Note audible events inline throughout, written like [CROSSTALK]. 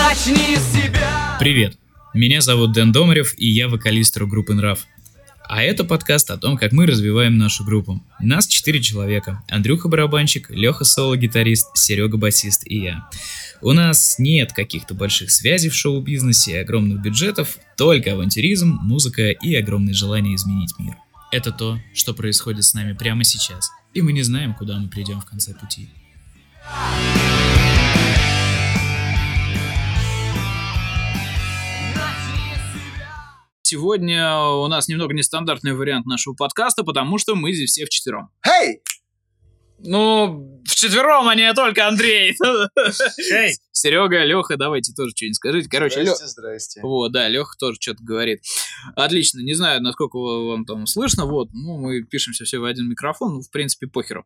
Начни с себя. Привет! Меня зовут Дэн Домарев, и я вокалист группы Нрав. А это подкаст о том, как мы развиваем нашу группу. Нас четыре человека. Андрюха барабанщик, Леха соло-гитарист, Серега басист и я. У нас нет каких-то больших связей в шоу-бизнесе и огромных бюджетов, только авантюризм, музыка и огромное желание изменить мир. Это то, что происходит с нами прямо сейчас, и мы не знаем, куда мы придем в конце пути. Сегодня у нас немного нестандартный вариант нашего подкаста, потому что мы здесь все вчетвером. Hey! Ну, вчетвером, а не только Андрей. Эй! Серега, Леха, давайте тоже что-нибудь скажите. Короче. Здрасте, здрасте. Вот, да, Леха тоже что-то говорит. Отлично, не знаю, насколько вам там слышно, вот, ну, мы пишемся все в один микрофон, ну, в принципе, похеру.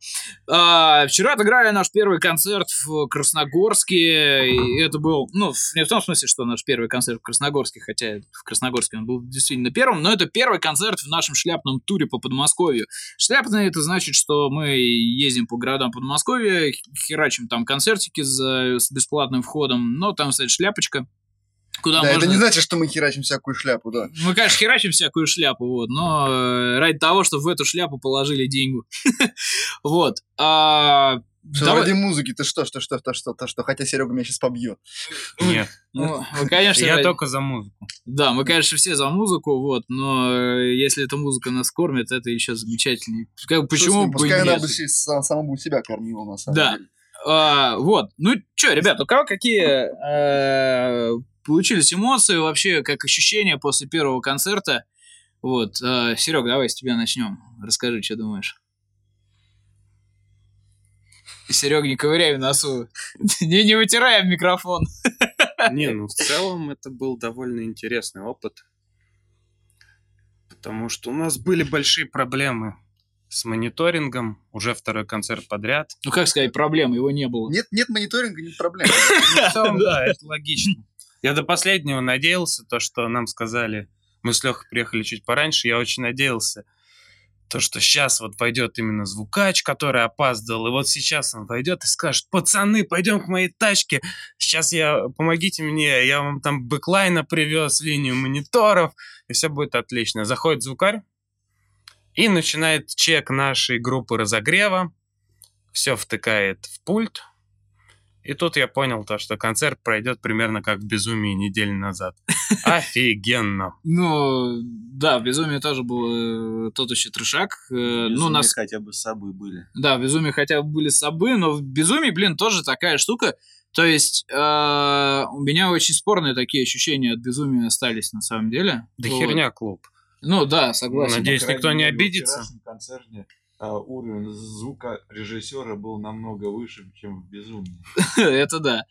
А, вчера отыграли наш первый концерт в Красногорске, и это был, ну, не в том смысле, что наш первый концерт в Красногорске, хотя в Красногорске он был действительно первым, но это первый концерт в нашем шляпном туре по Подмосковью. Шляпный это значит, что мы ездим по городам Подмосковья, херачим там концертики за, с бесплатным входом, но там, кстати, шляпочка. Куда Да, можно... это не значит, что мы херачим всякую шляпу, да. Мы, конечно, херачим всякую шляпу, вот, но э, ради того, чтобы в эту шляпу положили деньги. [LAUGHS] Вот. А, Что давай- ради музыки, ты что, что, что, что, что, что, что, хотя Серега меня сейчас побьет. Нет, [LAUGHS] ну, мы, конечно, я ради- только за музыку. Да, мы, конечно, все за музыку, вот, но э, если эта музыка нас кормит, это еще замечательнее. Как, почему бы Пускай она нет? бы се- сам- сама бы себя кормила, на самом Да. деле. А, вот. Ну что, ребят, у кого какие э, получились эмоции вообще, как ощущения после первого концерта? Вот, Серега, давай с тебя начнем. Расскажи, что думаешь. Серега, не ковыряй в носу. [LAUGHS] Не, не вытирай микрофон. [LAUGHS] Не, ну в целом это был довольно интересный опыт. Потому что у нас были большие проблемы с мониторингом. Уже второй концерт подряд. Ну, как сказать, проблем, его не было. Нет, нет мониторинга, нет проблем. Ну, [LAUGHS] в целом, да, это логично. Я до последнего надеялся, то, что нам сказали, мы с Лехой приехали чуть пораньше, я очень надеялся, то, что сейчас вот пойдет именно звукач, который опаздывал, и вот сейчас он пойдет и скажет, пацаны, пойдем к моей тачке, сейчас я, помогите мне, я вам там backline а привез, линию мониторов, и все будет отлично. Заходит звукарь и начинает чек нашей группы разогрева, все втыкает в пульт, и тут я понял то, что концерт пройдет примерно как в «Безумии» неделю назад. [LAUGHS] Офигенно. Ну, да, в «Безумии» тоже был э, тот еще трешак. Э, ну, нас хотя бы с собой были. Да, в «Безумии» хотя бы были собы, но в «Безумии», блин, тоже такая штука. То есть э, у меня очень спорные такие ощущения от «Безумия» остались на самом деле. Да Вот. херня клуб. Ну да, согласен. Надеюсь, никто не обидится. Вчерашнем концерте а, уровень звука режиссера был намного выше, чем в «Безумии». [LAUGHS] Это да.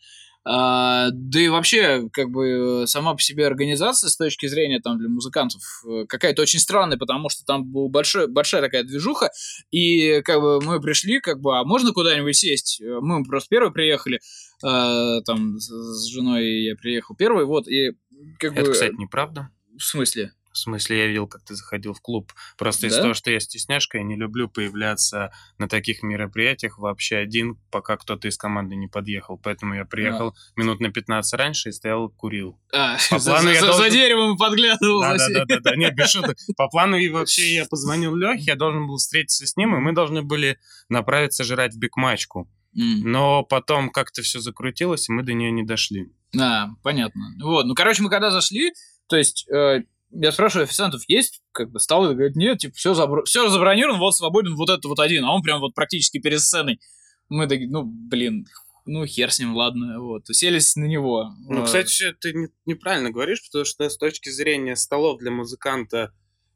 А, да и вообще, как бы, сама по себе организация с точки зрения там для музыкантов э, какая-то очень странная, потому что там была большой, большая такая движуха, и как бы мы пришли, как бы, а можно куда-нибудь сесть? Э, Мы просто первые приехали, э, там с, с женой я приехал первый, вот, и как Это, бы... кстати, неправда. В смысле? В смысле, я видел, как ты заходил в клуб. Просто из-за Да? того, что я стесняшка, я не люблю появляться на таких мероприятиях вообще один, пока кто-то из команды не подъехал. Поэтому я приехал минут на 15 раньше и стоял, курил. А, По [LAUGHS] за, плану за- я за должен- деревом подглядывал. за всеми. Да-да-да, нет, без шуток. [LAUGHS] По плану и вообще я [LAUGHS] позвонил Лехе, я должен был встретиться с ним, и мы должны были направиться жрать в бигмачку. Но потом как-то все закрутилось, и мы до нее не дошли. А, понятно. Вот, ну, короче, мы когда зашли, то есть, э, я спрашиваю официантов, есть как бы столы? Говорят, нет, типа, все, забро... все забронировано, вот свободен вот этот вот один, а он прям вот практически перед сценой. Мы такие, ну, блин, ну, хер с ним, ладно, вот, уселись на него. Ну, Э, кстати, ты не- неправильно говоришь, потому что с точки зрения столов для музыканта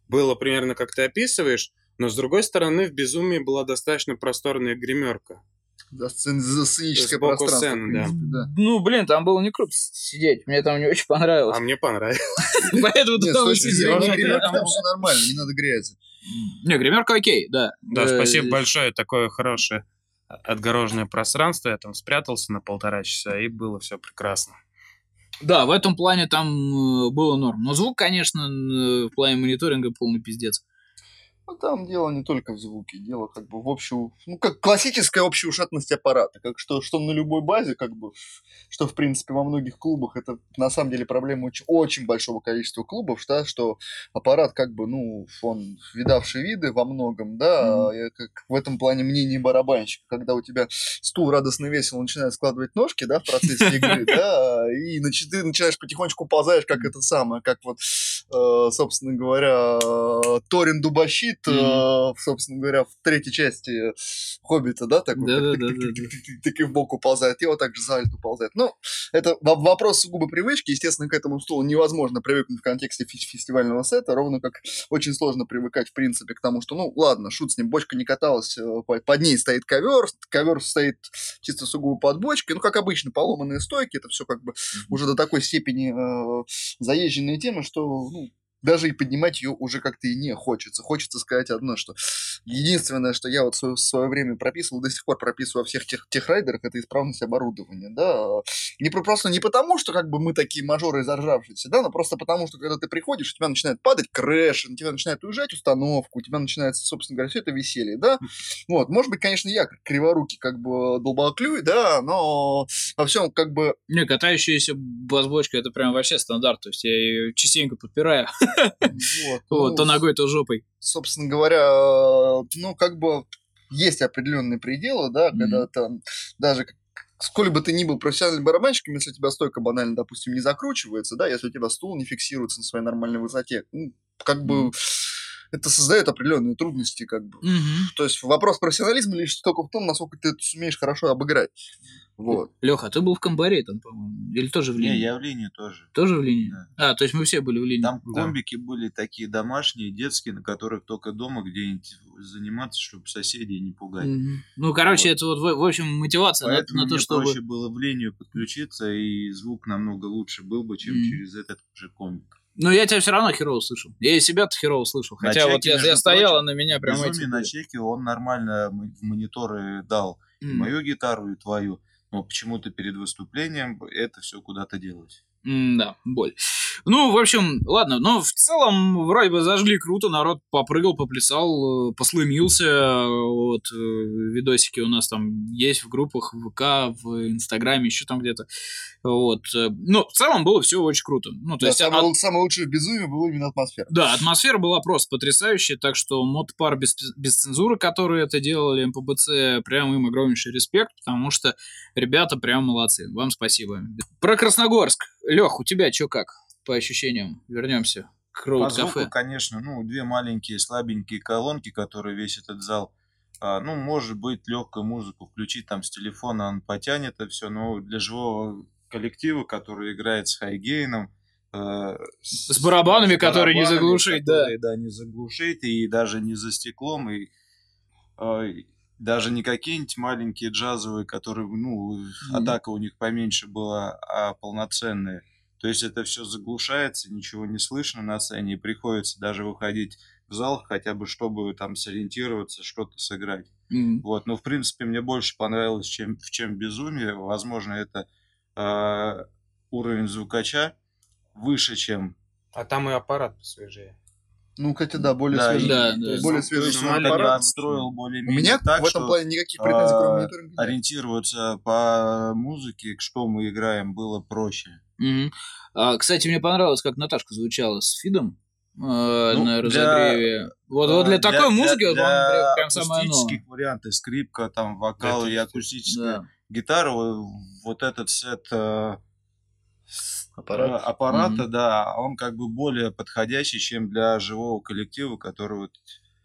было примерно как ты описываешь, но с другой стороны в «Безумии» была достаточно просторная гримерка. За сценическое Сбоку пространство. сцены, да. принципе, да. Ну, блин, там было не круто сидеть, мне там не очень понравилось. А мне понравилось. [LAUGHS] Поэтому с там гримерки там все нормально, не надо греться. Не, гримерка окей, да. Да, Э, спасибо большое, такое хорошее отгороженное пространство. Я там спрятался на полтора часа, и было все прекрасно. Да, в этом плане там э, было норм. Но звук, конечно, э, в плане мониторинга полный пиздец. Ну, там дело не только в звуке, дело как бы в общую, ну, как классическая общая ушатность аппарата, как что, что на любой базе, как бы, что, в принципе, во многих клубах, это на самом деле проблема очень, очень большого количества клубов, да, что аппарат, как бы, ну, он видавший виды во многом, да, mm как в этом плане мнение барабанщика, когда у тебя стул радостно весело начинает складывать ножки, да, в процессе игры, [LAUGHS] да, и ты начинаешь потихонечку ползаешь, как это самое, как вот, э, собственно говоря, Торин Дубащит, mm-hmm. собственно говоря, в третьей части Хоббита, да, такой, да, да, да, так и в бок уползает, его также за альт уползает. Ну, это вопрос сугубо привычки, естественно, к этому стулу невозможно привыкнуть в контексте фестивального сета, ровно как очень сложно привыкать, в принципе, к тому, что, ну, ладно, шут с ним, бочка не каталась, э, под ней стоит ковер, ковер стоит чисто сугубо под бочкой, ну, как обычно, поломанные стойки, это все как бы уже до такой степени э, заезженные темы, что, ну, даже и поднимать ее уже как-то и не хочется. Хочется сказать одно, что единственное, что я вот в свое время прописывал, до сих пор прописываю во всех тех, тех райдерах, это исправность оборудования, да. Не просто не потому, что как бы мы такие мажоры заржавшиеся, да, но просто потому, что когда ты приходишь, у тебя начинает падать крэш, у тебя начинает уезжать установку, у тебя начинается, собственно говоря, все это веселье, да. Вот, может быть, конечно, я криворукий как бы долбоклюй, да, но во всем как бы... Не, катающаяся бас-бочка это прям вообще стандарт, то есть я ее частенько подпираю. Вот, [LAUGHS] вот, то ну, ногой, то жопой. Собственно говоря, ну, как бы есть определенные пределы, да, когда там даже сколь бы ты ни был профессиональным барабанщиком, если у тебя стойка банально, допустим, не закручивается, да, если у тебя стул не фиксируется на своей нормальной высоте, ну, как бы это создает определенные трудности, как бы. Mm-hmm. То есть вопрос профессионализма лишь только в том, насколько ты это сумеешь хорошо обыграть. Вот. Леха, ты был в Камбаре там, по-моему, или тоже в линии? Не, я в линии тоже. Тоже в линии? Да. А, то есть мы все были в линии. Там комбики да. были такие домашние, детские, на которых только дома где-нибудь заниматься, чтобы соседей не пугать. Mm-hmm. Ну, короче, вот. это вот, в, в общем, мотивация Поэтому на, на то, мне чтобы... проще было в линию подключиться, и звук намного лучше был бы, чем mm-hmm. через этот же комбик. Ну, я тебя все равно херово слышал. Я и себя-то херово слышал. На Хотя чеке, вот я, я стоял, а на меня прямо... Эти... на чеке он нормально в мониторы дал. Mm. И мою гитару, и твою. Но почему-то перед выступлением это все куда-то делать. М да, боль. Ну, в общем, ладно, но в целом вроде бы зажгли круто, народ попрыгал, поплясал, э, послымился, вот, э, видосики у нас там есть в группах, в ВК, в Инстаграме, еще там где-то, вот. Э, ну, в целом было все очень круто. Ну, то да, есть... Самое, от... самое лучшее в безумии была именно атмосфера. Да, атмосфера была просто потрясающая, так что модпар без, без цензуры, которые это делали, МПБЦ, прям им огромнейший респект, потому что ребята прям молодцы, вам спасибо. Про Красногорск. Лех, у тебя что как? По ощущениям? Вернемся к роуд кафе. Звуку, конечно, ну, две маленькие слабенькие колонки, которые весь этот зал а, ну, может быть, легкую музыку включить там с телефона, он потянет это все, но для живого коллектива, который играет с хайгейном, э, с барабанами, с которые барабанами, не заглушить, которые, да. Да, не заглушить, и даже не за стеклом, и э, даже не какие-нибудь маленькие джазовые, которые, ну, mm-hmm. атака у них поменьше была, а полноценные. То есть это все заглушается, ничего не слышно на сцене, и приходится даже выходить в зал, хотя бы чтобы там сориентироваться, что-то сыграть. Mm-hmm. Вот, но в принципе мне больше понравилось, чем в чем безумие. Возможно, это э, уровень звукача выше, чем. А там и аппарат посвежее. Ну, хотя да, более да, свежий. Да, да. Более свежий сам аппарат. отстроил более У меня так, в этом плане никаких претензий, кроме мониторинга. Ориентироваться по музыке, что мы играем, было проще. Угу. А, кстати, мне понравилось, как Наташка звучала с Фидом э, ну, на разогреве. Для, вот, вот для, для такой музыки, для, вот, для прям самое оно. варианты, скрипка, там, вокал и акустическая да. гитара, вот этот сет э, Аппарат. аппарата, mm-hmm. да, он как бы более подходящий, чем для живого коллектива, который вот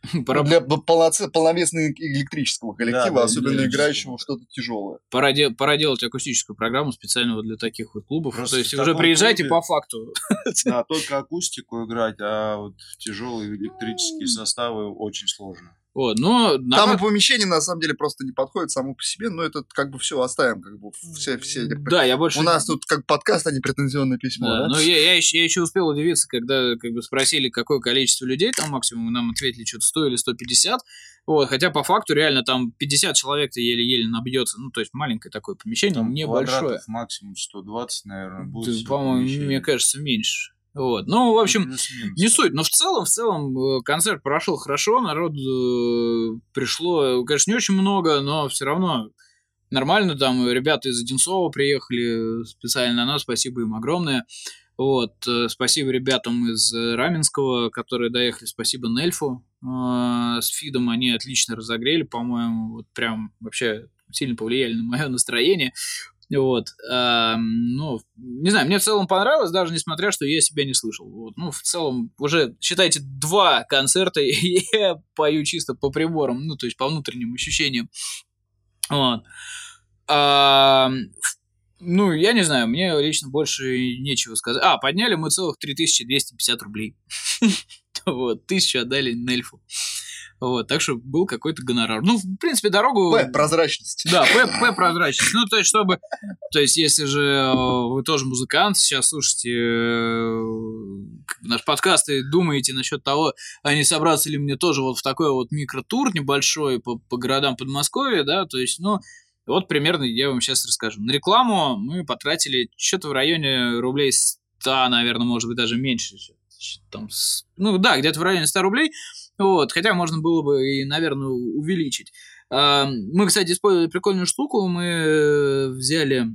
[LAUGHS] Пора... Для полноцен... полновесного электрического коллектива, да, особенно играющего что-то тяжелое. Пора, де... Пора делать акустическую программу специального для таких вот клубов. Просто То есть уже приезжайте клубе... по факту. [LAUGHS] Да, только акустику играть, а вот тяжелые электрические составы очень сложно. Вот, но там на... помещение на самом деле просто не подходит само по себе, но это как бы все оставим, как бы все все. Да, я больше. У нас тут как подкаст, а не претензионное письмо. Да, да? но я, я, еще, я еще успел удивиться, когда как бы спросили, какое количество людей там максимум, нам ответили что-то 100 или 150. Вот, хотя по факту реально там 50 человек-то еле-еле набьется. Ну, то есть маленькое такое помещение, там небольшое. максимум 120, наверное, будет. По-моему, мне кажется, меньше. Вот. Ну, в общем, не суть, но в целом, в целом э, концерт прошел хорошо, народ э, пришло, конечно, не очень много, но все равно нормально. Там ребята из Одинцова приехали специально на нас, спасибо им огромное. Вот, э, спасибо ребятам из э, Раменского, которые доехали, спасибо Нельфу э, с Фидом, они отлично разогрели, по-моему, вот прям вообще сильно повлияли на мое настроение. Вот. а, ну, не знаю, мне в целом понравилось, даже несмотря, что я себя не слышал. Вот. Ну, в целом, уже, считайте, два концерта, [LAUGHS] я пою чисто по приборам, ну, то есть по внутренним ощущениям. Вот. А, ну, я не знаю, мне лично больше нечего сказать. А, подняли мы целых 3250 рублей. [LAUGHS] Вот, тысячу отдали Нельфу. Вот, так что был какой-то гонорар. Ну, в принципе, дорогу... П, прозрачность. Да, П, П прозрачность. Ну, то есть, чтобы... То есть, если же э, вы тоже музыкант, сейчас слушаете э, наш подкаст и думаете насчет того, а не собраться ли мне тоже вот в такой вот микротур небольшой по, по городам Подмосковья, да, то есть, ну, вот примерно я вам сейчас расскажу. На рекламу мы потратили что-то в районе рублей 100, наверное, может быть, даже меньше. Чё-то Там, с- ну да, где-то в районе 100 рублей. Вот, хотя можно было бы и, наверное, увеличить. Мы, кстати, использовали прикольную штуку. Мы э, взяли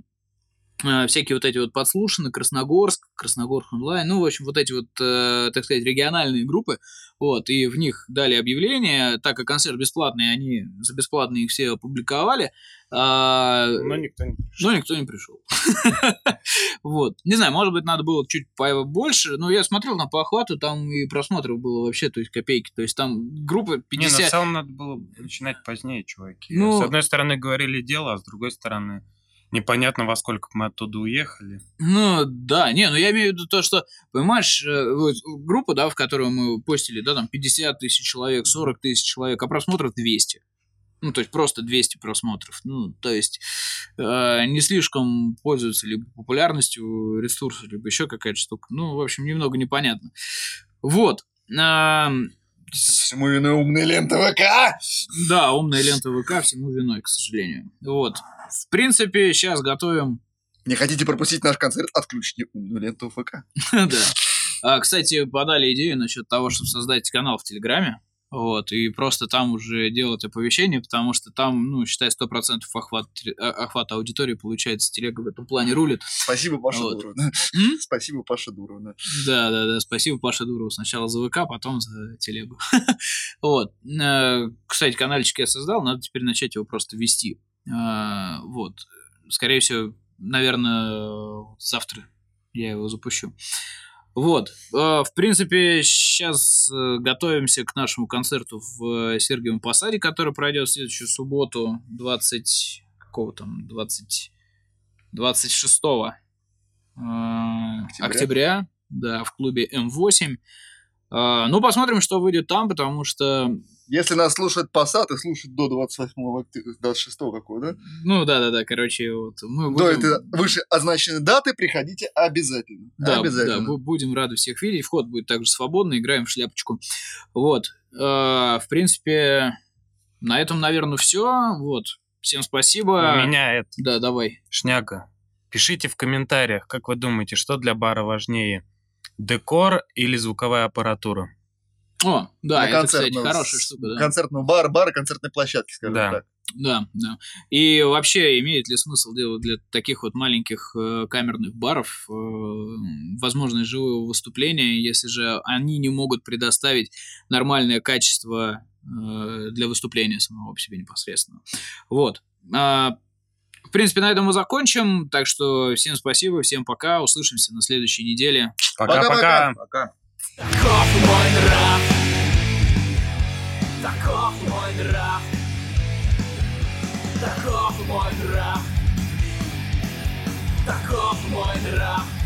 всякие вот эти вот подслушаны, Красногорск, Красногорск онлайн, ну, в общем, вот эти вот, э, так сказать, региональные группы, вот, и в них дали объявление, так как концерт бесплатный, они за бесплатно их все опубликовали, а, Но никто не пришел. но никто не пришел. [LAUGHS] Вот. Не знаю, может быть, надо было чуть побольше, но я смотрел на по охвату, там и просмотров было вообще, то есть копейки. То есть там группа Не, ну в 50... целом надо было начинать позднее, чуваки. Ну- С одной стороны говорили дело, а с другой стороны непонятно во сколько мы оттуда уехали. Ну, да, не, ну я имею в виду то, что, понимаешь, э, вот группа, да, в которую мы постили, да, там 50 тысяч человек, 40 тысяч человек, а просмотров 200. Ну, то есть просто 200 просмотров. Ну, то есть э, не слишком пользуются либо популярностью ресурса, либо еще какая-то штука. Ну, в общем, немного непонятно. Вот. Всему виной умные ленты ВК. да, умная лента ВК всему виной, к сожалению. Вот. В принципе, сейчас готовим Не хотите пропустить наш концерт? Отключите умную ленту ВК. [LAUGHS] Да. А, кстати, подали идею насчет того, чтобы создать канал в Телеграме. Вот, и просто там уже делать оповещение, потому что там, ну, считай, 100% охват, а- охват аудитории получается, телега в этом плане рулит. Спасибо, Паша Вот. Дуровна. [LAUGHS] М? Спасибо, Паша Дуровна. Да, да, да, спасибо Паше Дурову. Сначала за ВК, потом за телегу. [LAUGHS] Вот. Э, Кстати, каналчик я создал, надо теперь начать его просто вести. А, Вот. Скорее всего, наверное, завтра я его запущу. Вот. Э, В принципе, сейчас готовимся к нашему концерту в э, Сергиевом Посаде, который пройдет в следующую субботу, 20... Какого там? 20... 26 э, октября, да, в клубе М8. А, ну, посмотрим, что выйдет там, потому что, Если нас слушает Passat и слушает до 28 октября, 26 какого, да? ну, да-да-да, короче, вот мы До будем... этой выше означенной даты приходите обязательно. Да, да, обязательно. бу- будем рады всех видеть. Вход будет также свободный, играем в шляпочку. Вот. А, в принципе, на этом, наверное, все. Вот. Всем спасибо. У меня это Да, давай. шняга. Пишите в комментариях, как вы думаете, что для бара важнее? Декор или звуковая аппаратура? О, да, На это, кстати, хорошая штука, да. Концертного бара, бара, концертной площадки, скажем Да. так. Да, да. И вообще, имеет ли смысл делать для таких вот маленьких э, камерных баров э, возможность живого выступления, если же они не могут предоставить нормальное качество э, для выступления самого по себе непосредственно. Вот. А, в принципе, на этом мы закончим. Так что всем спасибо, всем пока. Услышимся на следующей неделе. Пока-пока. Таков мой нрав. Таков мой нрав. Таков мой нрав. Таков мой нрав